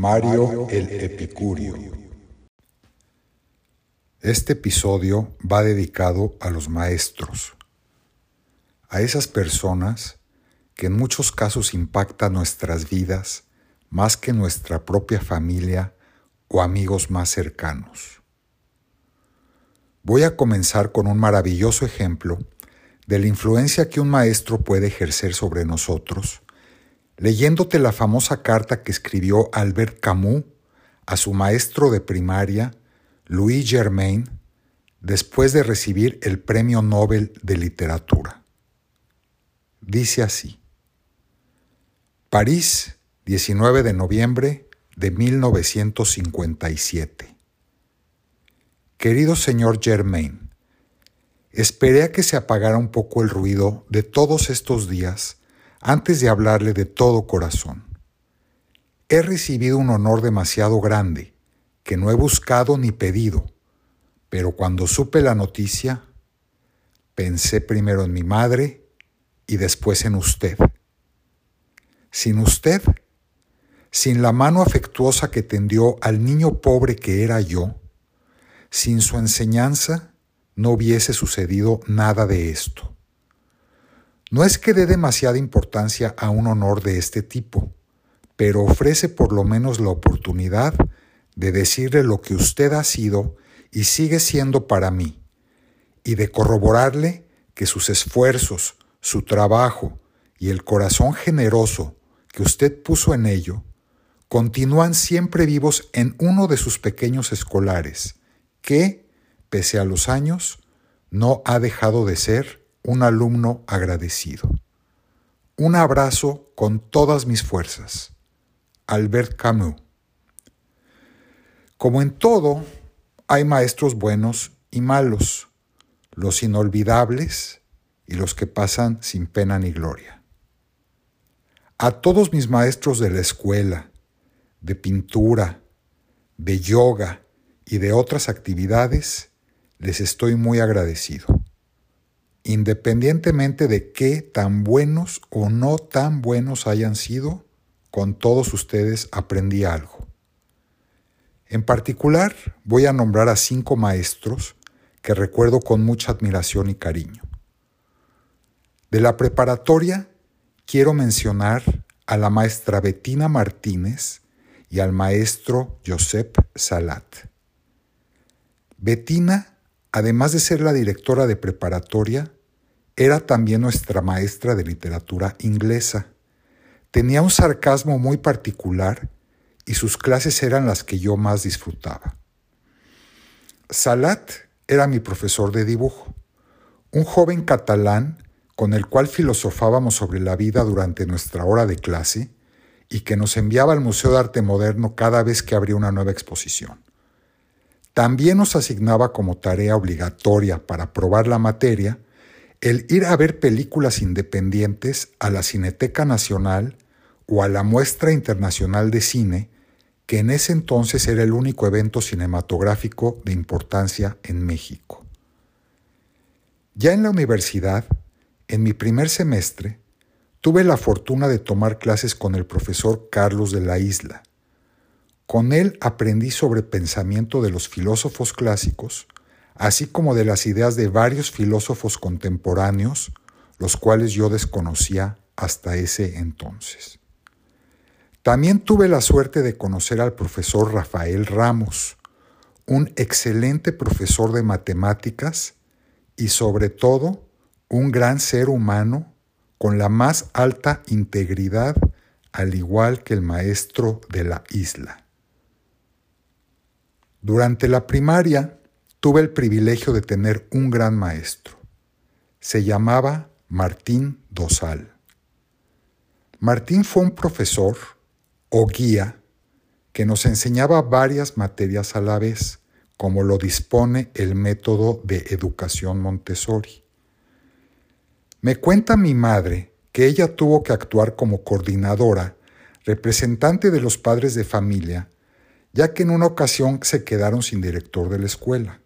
Mario el Epicurio. Este episodio va dedicado a los maestros, a esas personas que en muchos casos impactan nuestras vidas más que nuestra propia familia o amigos más cercanos. Voy a comenzar con un maravilloso ejemplo de la influencia que un maestro puede ejercer sobre nosotros, leyéndote la famosa carta que escribió Albert Camus a su maestro de primaria, Louis Germain, después de recibir el Premio Nobel de Literatura. Dice así, París, 19 de noviembre de 1957. Querido señor Germain, esperé a que se apagara un poco el ruido de todos estos días antes de hablarle de todo corazón. He recibido un honor demasiado grande, que no he buscado ni pedido, pero cuando supe la noticia, pensé primero en mi madre y después en usted. Sin usted, sin la mano afectuosa que tendió al niño pobre que era yo, sin su enseñanza, no hubiese sucedido nada de esto. No es que dé demasiada importancia a un honor de este tipo, pero ofrece por lo menos la oportunidad de decirle lo que usted ha sido y sigue siendo para mí, y de corroborarle que sus esfuerzos, su trabajo y el corazón generoso que usted puso en ello continúan siempre vivos en uno de sus pequeños escolares, que, pese a los años, no ha dejado de ser un alumno agradecido. Un abrazo con todas mis fuerzas. Albert Camus. Como en todo, hay maestros buenos y malos, los inolvidables y los que pasan sin pena ni gloria. A todos mis maestros de la escuela, de pintura, de yoga y de otras actividades, les estoy muy agradecido. Independientemente de qué tan buenos o no tan buenos hayan sido, con todos ustedes aprendí algo. En particular, voy a nombrar a cinco maestros que recuerdo con mucha admiración y cariño. De la preparatoria quiero mencionar a la maestra Bettina Martínez y al maestro Josep Salat. Bettina, además de ser la directora de preparatoria, era también nuestra maestra de literatura inglesa. Tenía un sarcasmo muy particular y sus clases eran las que yo más disfrutaba. Salat era mi profesor de dibujo, un joven catalán con el cual filosofábamos sobre la vida durante nuestra hora de clase y que nos enviaba al Museo de Arte Moderno cada vez que abría una nueva exposición. También nos asignaba como tarea obligatoria para probar la materia el ir a ver películas independientes a la Cineteca Nacional o a la Muestra Internacional de Cine, que en ese entonces era el único evento cinematográfico de importancia en México. Ya en la universidad, en mi primer semestre, tuve la fortuna de tomar clases con el profesor Carlos de la Isla. Con él aprendí sobre pensamiento de los filósofos clásicos, así como de las ideas de varios filósofos contemporáneos, los cuales yo desconocía hasta ese entonces. También tuve la suerte de conocer al profesor Rafael Ramos, un excelente profesor de matemáticas y sobre todo un gran ser humano con la más alta integridad, al igual que el maestro de la isla. Durante la primaria tuve el privilegio de tener un gran maestro. Se llamaba Martín Dosal. Martín fue un profesor o guía que nos enseñaba varias materias a la vez, como lo dispone el método de educación Montessori. Me cuenta mi madre que ella tuvo que actuar como coordinadora, representante de los padres de familia, ya que en una ocasión se quedaron sin director de la escuela.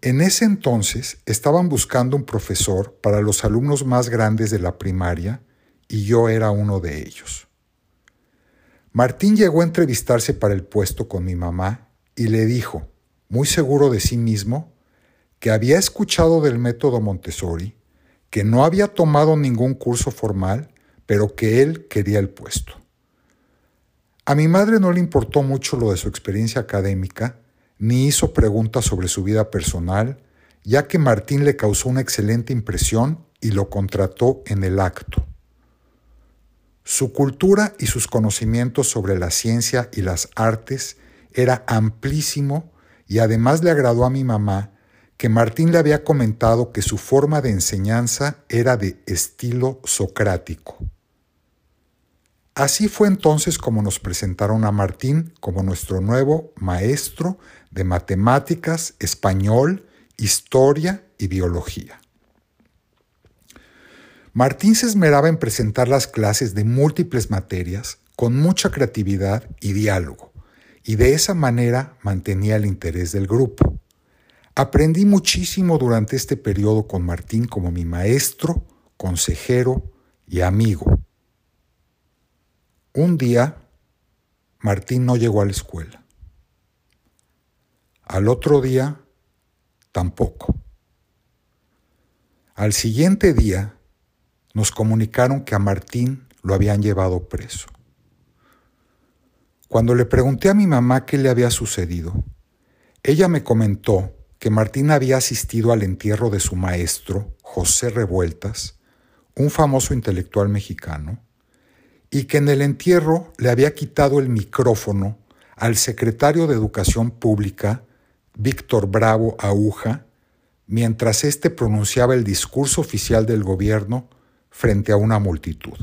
En ese entonces estaban buscando un profesor para los alumnos más grandes de la primaria y yo era uno de ellos. Martín llegó a entrevistarse para el puesto con mi mamá y le dijo, muy seguro de sí mismo, que había escuchado del método Montessori, que no había tomado ningún curso formal, pero que él quería el puesto. A mi madre no le importó mucho lo de su experiencia académica, ni hizo preguntas sobre su vida personal, ya que Martín le causó una excelente impresión y lo contrató en el acto. Su cultura y sus conocimientos sobre la ciencia y las artes era amplísimo y además le agradó a mi mamá que Martín le había comentado que su forma de enseñanza era de estilo socrático. Así fue entonces como nos presentaron a Martín como nuestro nuevo maestro de matemáticas, español, historia y biología. Martín se esmeraba en presentar las clases de múltiples materias con mucha creatividad y diálogo, y de esa manera mantenía el interés del grupo. Aprendí muchísimo durante este periodo con Martín como mi maestro, consejero y amigo. Un día, Martín no llegó a la escuela. Al otro día, tampoco. Al siguiente día, nos comunicaron que a Martín lo habían llevado preso. Cuando le pregunté a mi mamá qué le había sucedido, ella me comentó que Martín había asistido al entierro de su maestro, José Revueltas, un famoso intelectual mexicano, y que en el entierro le había quitado el micrófono al secretario de Educación Pública, Víctor Bravo Aguja, mientras éste pronunciaba el discurso oficial del gobierno frente a una multitud.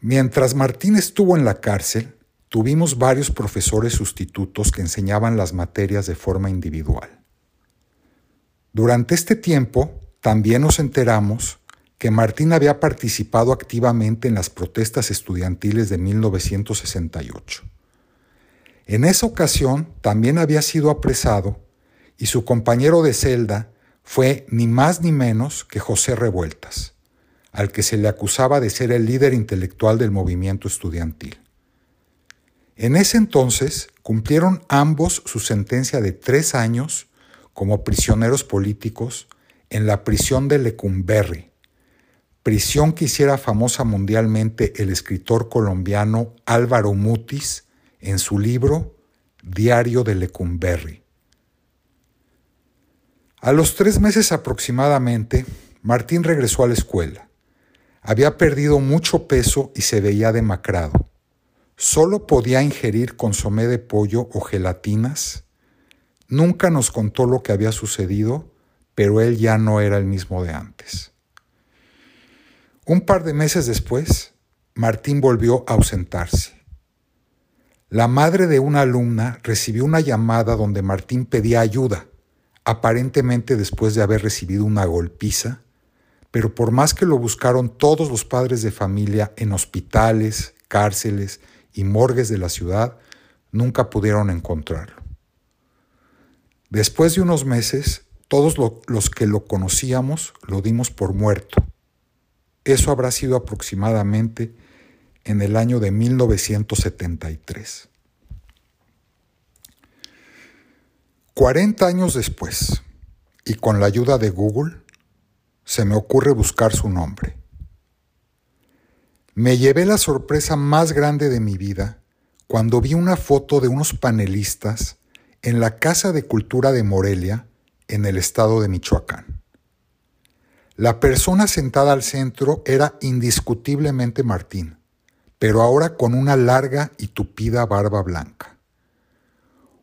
Mientras Martín estuvo en la cárcel, tuvimos varios profesores sustitutos que enseñaban las materias de forma individual. Durante este tiempo, también nos enteramos que Martín había participado activamente en las protestas estudiantiles de 1968. En esa ocasión también había sido apresado y su compañero de celda fue ni más ni menos que José Revueltas, al que se le acusaba de ser el líder intelectual del movimiento estudiantil. En ese entonces cumplieron ambos su sentencia de tres años como prisioneros políticos en la prisión de Lecumberri, prisión que hiciera famosa mundialmente el escritor colombiano Álvaro Mutis en su libro Diario de Lecumberri. A los tres meses aproximadamente, Martín regresó a la escuela. Había perdido mucho peso y se veía demacrado. Solo podía ingerir consomé de pollo o gelatinas. Nunca nos contó lo que había sucedido, pero él ya no era el mismo de antes. Un par de meses después, Martín volvió a ausentarse. La madre de una alumna recibió una llamada donde Martín pedía ayuda, aparentemente después de haber recibido una golpiza, pero por más que lo buscaron todos los padres de familia en hospitales, cárceles y morgues de la ciudad, nunca pudieron encontrarlo. Después de unos meses, todos los que lo conocíamos lo dimos por muerto eso habrá sido aproximadamente en el año de 1973. 40 años después, y con la ayuda de Google, se me ocurre buscar su nombre. Me llevé la sorpresa más grande de mi vida cuando vi una foto de unos panelistas en la Casa de Cultura de Morelia, en el estado de Michoacán. La persona sentada al centro era indiscutiblemente Martín, pero ahora con una larga y tupida barba blanca.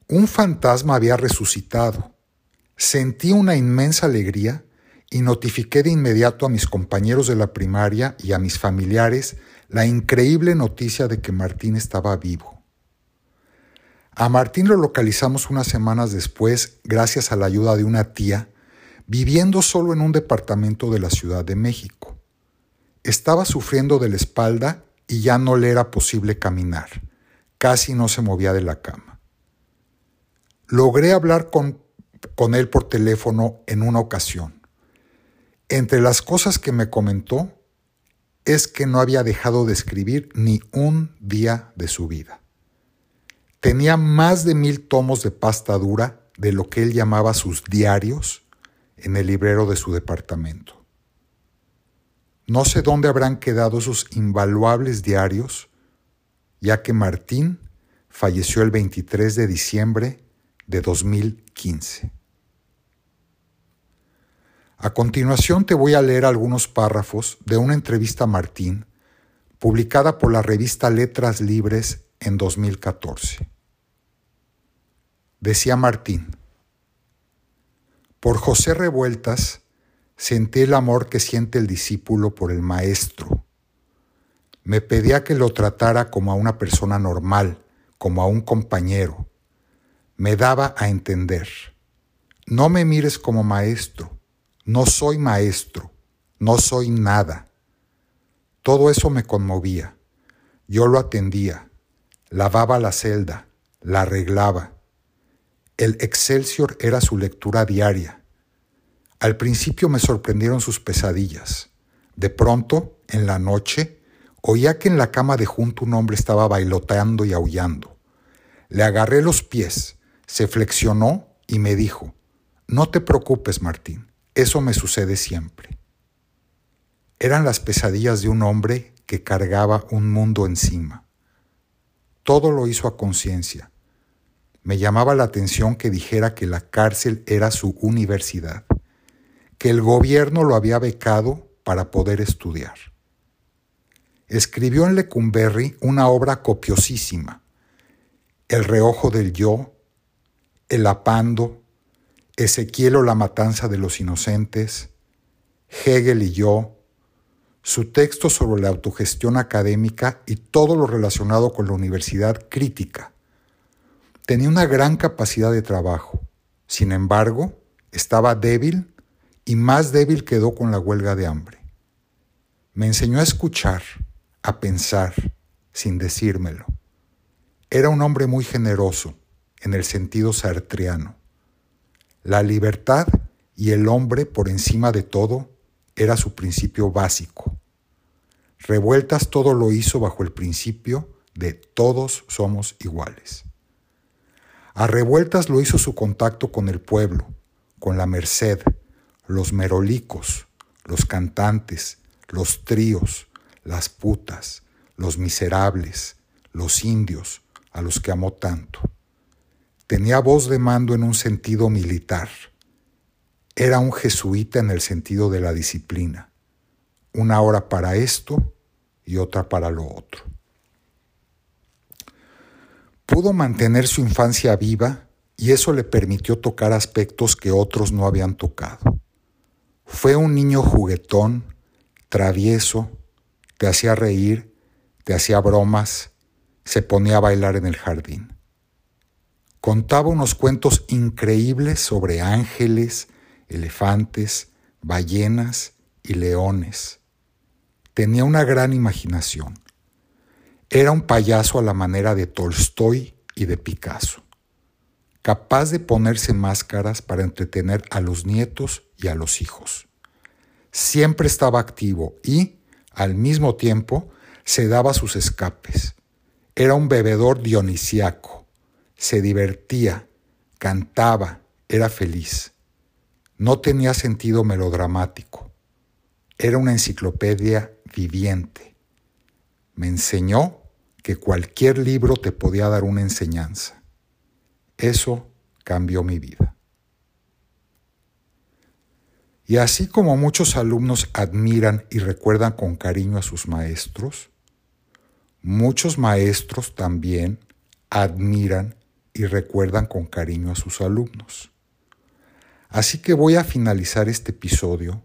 Un fantasma había resucitado. Sentí una inmensa alegría y notifiqué de inmediato a mis compañeros de la primaria y a mis familiares la increíble noticia de que Martín estaba vivo. A Martín lo localizamos unas semanas después gracias a la ayuda de una tía viviendo solo en un departamento de la Ciudad de México. Estaba sufriendo de la espalda y ya no le era posible caminar. Casi no se movía de la cama. Logré hablar con, con él por teléfono en una ocasión. Entre las cosas que me comentó, es que no había dejado de escribir ni un día de su vida. Tenía más de mil tomos de pasta dura de lo que él llamaba sus diarios en el librero de su departamento. No sé dónde habrán quedado esos invaluables diarios, ya que Martín falleció el 23 de diciembre de 2015. A continuación te voy a leer algunos párrafos de una entrevista a Martín publicada por la revista Letras Libres en 2014. Decía Martín, por José Revueltas sentí el amor que siente el discípulo por el maestro. Me pedía que lo tratara como a una persona normal, como a un compañero. Me daba a entender, no me mires como maestro, no soy maestro, no soy nada. Todo eso me conmovía. Yo lo atendía, lavaba la celda, la arreglaba. El Excelsior era su lectura diaria al principio me sorprendieron sus pesadillas. De pronto, en la noche, oía que en la cama de junto un hombre estaba bailoteando y aullando. Le agarré los pies, se flexionó y me dijo, No te preocupes, Martín, eso me sucede siempre. Eran las pesadillas de un hombre que cargaba un mundo encima. Todo lo hizo a conciencia. Me llamaba la atención que dijera que la cárcel era su universidad que el gobierno lo había becado para poder estudiar. Escribió en Lecumberri una obra copiosísima, El reojo del yo, El apando, Ezequiel o la matanza de los inocentes, Hegel y yo, su texto sobre la autogestión académica y todo lo relacionado con la universidad crítica. Tenía una gran capacidad de trabajo, sin embargo, estaba débil y más débil quedó con la huelga de hambre. Me enseñó a escuchar, a pensar, sin decírmelo. Era un hombre muy generoso, en el sentido sartriano. La libertad y el hombre por encima de todo era su principio básico. Revueltas todo lo hizo bajo el principio de todos somos iguales. A revueltas lo hizo su contacto con el pueblo, con la merced, los merolicos, los cantantes, los tríos, las putas, los miserables, los indios, a los que amó tanto. Tenía voz de mando en un sentido militar. Era un jesuita en el sentido de la disciplina. Una hora para esto y otra para lo otro. Pudo mantener su infancia viva y eso le permitió tocar aspectos que otros no habían tocado. Fue un niño juguetón, travieso, te hacía reír, te hacía bromas, se ponía a bailar en el jardín. Contaba unos cuentos increíbles sobre ángeles, elefantes, ballenas y leones. Tenía una gran imaginación. Era un payaso a la manera de Tolstoy y de Picasso capaz de ponerse máscaras para entretener a los nietos y a los hijos. Siempre estaba activo y, al mismo tiempo, se daba sus escapes. Era un bebedor dionisiaco. Se divertía, cantaba, era feliz. No tenía sentido melodramático. Era una enciclopedia viviente. Me enseñó que cualquier libro te podía dar una enseñanza. Eso cambió mi vida. Y así como muchos alumnos admiran y recuerdan con cariño a sus maestros, muchos maestros también admiran y recuerdan con cariño a sus alumnos. Así que voy a finalizar este episodio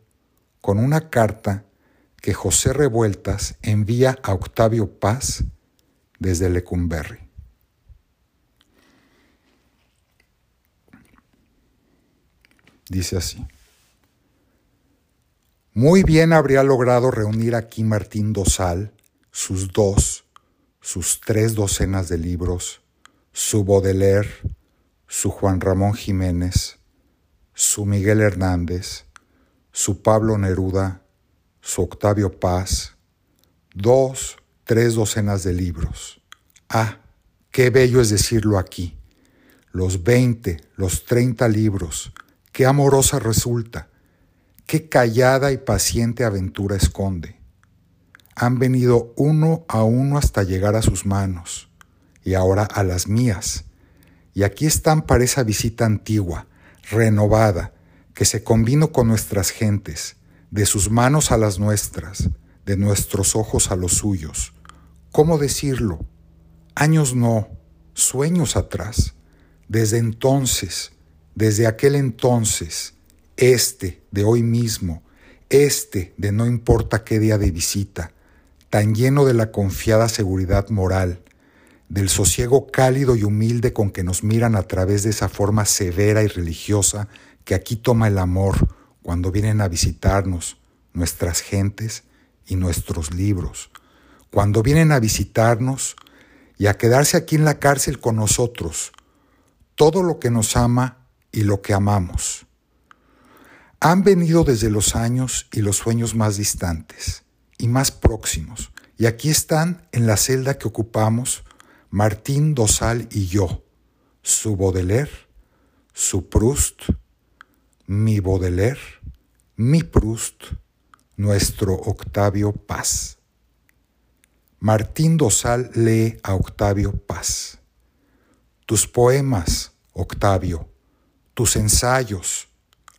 con una carta que José Revueltas envía a Octavio Paz desde Lecumberri. Dice así. Muy bien habría logrado reunir aquí Martín Dosal sus dos, sus tres docenas de libros, su Baudelaire, su Juan Ramón Jiménez, su Miguel Hernández, su Pablo Neruda, su Octavio Paz, dos, tres docenas de libros. Ah, qué bello es decirlo aquí. Los veinte, los treinta libros, qué amorosa resulta, qué callada y paciente aventura esconde. Han venido uno a uno hasta llegar a sus manos, y ahora a las mías. Y aquí están para esa visita antigua, renovada, que se combinó con nuestras gentes, de sus manos a las nuestras, de nuestros ojos a los suyos. ¿Cómo decirlo? Años no, sueños atrás. Desde entonces, desde aquel entonces, este de hoy mismo, este de no importa qué día de visita, tan lleno de la confiada seguridad moral, del sosiego cálido y humilde con que nos miran a través de esa forma severa y religiosa que aquí toma el amor cuando vienen a visitarnos nuestras gentes y nuestros libros, cuando vienen a visitarnos y a quedarse aquí en la cárcel con nosotros, todo lo que nos ama y lo que amamos. Han venido desde los años y los sueños más distantes y más próximos, y aquí están en la celda que ocupamos Martín Dosal y yo, su Baudelaire, su Proust, mi Baudelaire, mi Proust, nuestro Octavio Paz. Martín Dosal lee a Octavio Paz. Tus poemas, Octavio, tus ensayos,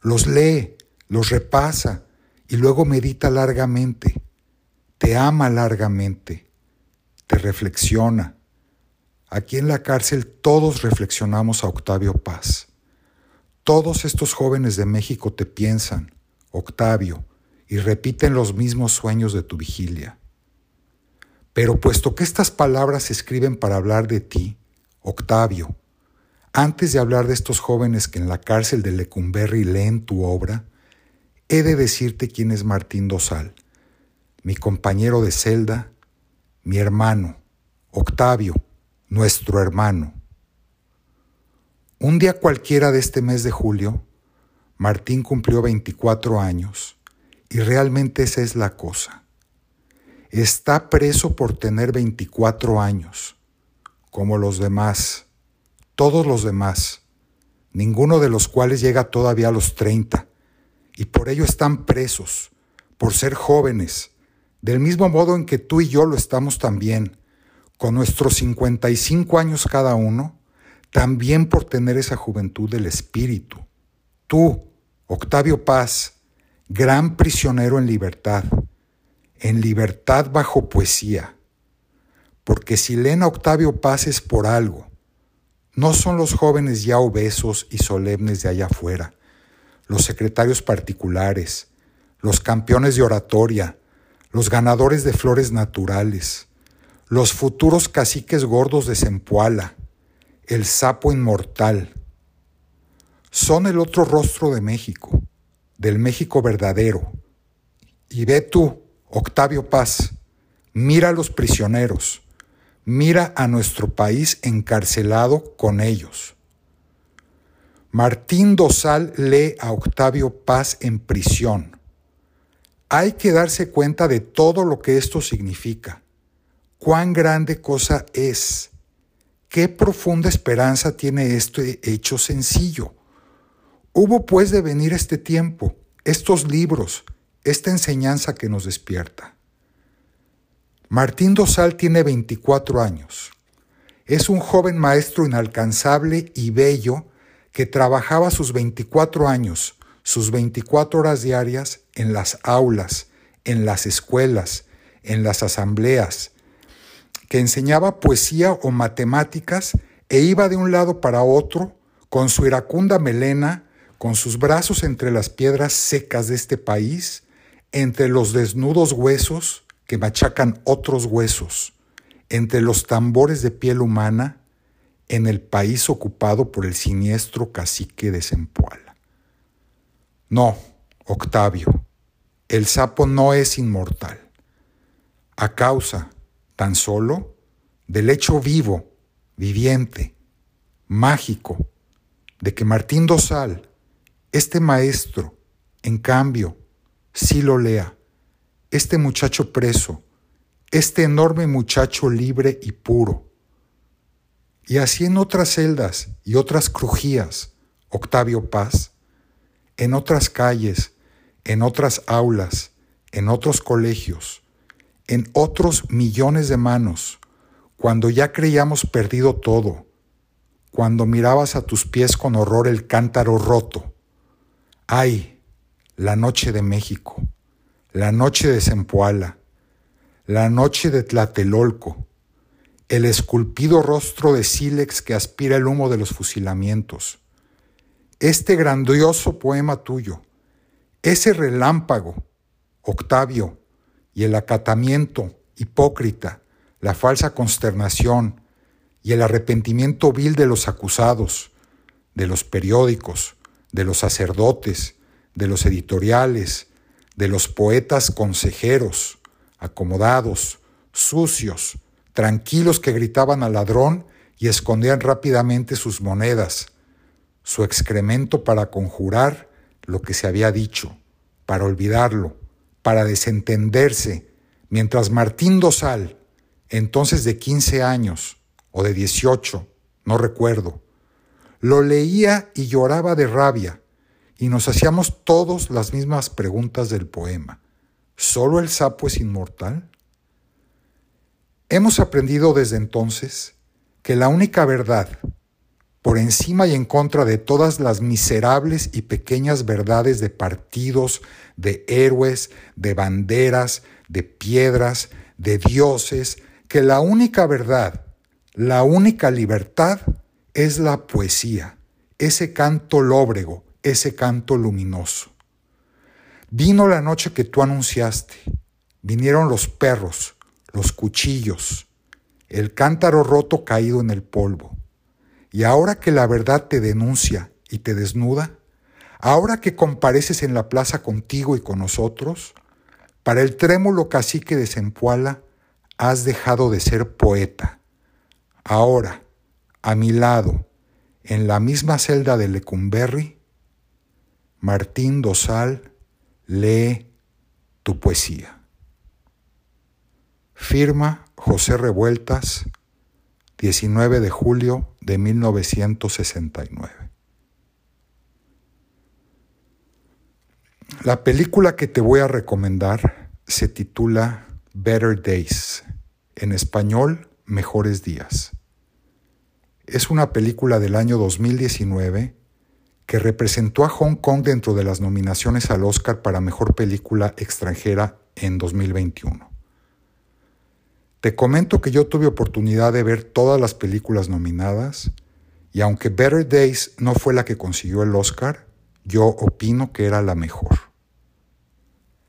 los lee, los repasa y luego medita largamente, te ama largamente, te reflexiona. Aquí en la cárcel todos reflexionamos a Octavio Paz. Todos estos jóvenes de México te piensan, Octavio, y repiten los mismos sueños de tu vigilia. Pero puesto que estas palabras se escriben para hablar de ti, Octavio, antes de hablar de estos jóvenes que en la cárcel de Lecumberri leen tu obra, he de decirte quién es Martín Dosal, mi compañero de celda, mi hermano, Octavio, nuestro hermano. Un día cualquiera de este mes de julio, Martín cumplió 24 años y realmente esa es la cosa. Está preso por tener 24 años, como los demás, todos los demás, ninguno de los cuales llega todavía a los 30, y por ello están presos, por ser jóvenes, del mismo modo en que tú y yo lo estamos también, con nuestros 55 años cada uno, también por tener esa juventud del espíritu. Tú, Octavio Paz, gran prisionero en libertad, en libertad bajo poesía, porque si leen a Octavio Paz es por algo, no son los jóvenes ya obesos y solemnes de allá afuera, los secretarios particulares, los campeones de oratoria, los ganadores de flores naturales, los futuros caciques gordos de Zempoala, el sapo inmortal. Son el otro rostro de México, del México verdadero. Y ve tú, Octavio Paz, mira a los prisioneros, mira a nuestro país encarcelado con ellos. Martín Dosal lee a Octavio Paz en prisión. Hay que darse cuenta de todo lo que esto significa. Cuán grande cosa es. Qué profunda esperanza tiene este hecho sencillo. Hubo pues de venir este tiempo, estos libros, esta enseñanza que nos despierta. Martín Dosal tiene 24 años. Es un joven maestro inalcanzable y bello que trabajaba sus 24 años, sus 24 horas diarias en las aulas, en las escuelas, en las asambleas, que enseñaba poesía o matemáticas e iba de un lado para otro con su iracunda melena con sus brazos entre las piedras secas de este país, entre los desnudos huesos que machacan otros huesos, entre los tambores de piel humana, en el país ocupado por el siniestro cacique de Zempoala. No, Octavio, el sapo no es inmortal. A causa, tan solo, del hecho vivo, viviente, mágico, de que Martín Dosal, este maestro, en cambio, sí lo lea. Este muchacho preso, este enorme muchacho libre y puro. Y así en otras celdas y otras crujías, Octavio Paz, en otras calles, en otras aulas, en otros colegios, en otros millones de manos, cuando ya creíamos perdido todo, cuando mirabas a tus pies con horror el cántaro roto. ¡Ay! La noche de México, la noche de Zempoala, la noche de Tlatelolco, el esculpido rostro de sílex que aspira el humo de los fusilamientos. Este grandioso poema tuyo, ese relámpago, Octavio, y el acatamiento hipócrita, la falsa consternación y el arrepentimiento vil de los acusados, de los periódicos, de los sacerdotes, de los editoriales, de los poetas consejeros, acomodados, sucios, tranquilos que gritaban al ladrón y escondían rápidamente sus monedas, su excremento para conjurar lo que se había dicho, para olvidarlo, para desentenderse, mientras Martín Dosal, entonces de 15 años o de 18, no recuerdo, lo leía y lloraba de rabia, y nos hacíamos todos las mismas preguntas del poema. ¿Solo el sapo es inmortal? Hemos aprendido desde entonces que la única verdad, por encima y en contra de todas las miserables y pequeñas verdades de partidos, de héroes, de banderas, de piedras, de dioses, que la única verdad, la única libertad es la poesía, ese canto lóbrego, ese canto luminoso. Vino la noche que tú anunciaste, vinieron los perros, los cuchillos, el cántaro roto caído en el polvo y ahora que la verdad te denuncia y te desnuda, ahora que compareces en la plaza contigo y con nosotros, para el trémulo cacique de Zempoala has dejado de ser poeta. Ahora, a mi lado, en la misma celda de Lecumberri, Martín Dosal lee tu poesía. Firma José Revueltas, 19 de julio de 1969. La película que te voy a recomendar se titula Better Days, en español Mejores Días. Es una película del año 2019 que representó a Hong Kong dentro de las nominaciones al Oscar para Mejor Película Extranjera en 2021. Te comento que yo tuve oportunidad de ver todas las películas nominadas y aunque Better Days no fue la que consiguió el Oscar, yo opino que era la mejor.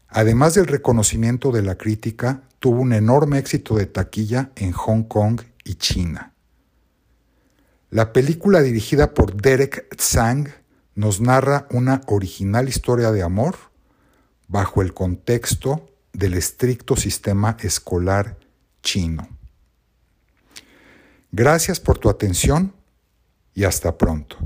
Además del reconocimiento de la crítica, tuvo un enorme éxito de taquilla en Hong Kong y China. La película dirigida por Derek Tsang nos narra una original historia de amor bajo el contexto del estricto sistema escolar chino. Gracias por tu atención y hasta pronto.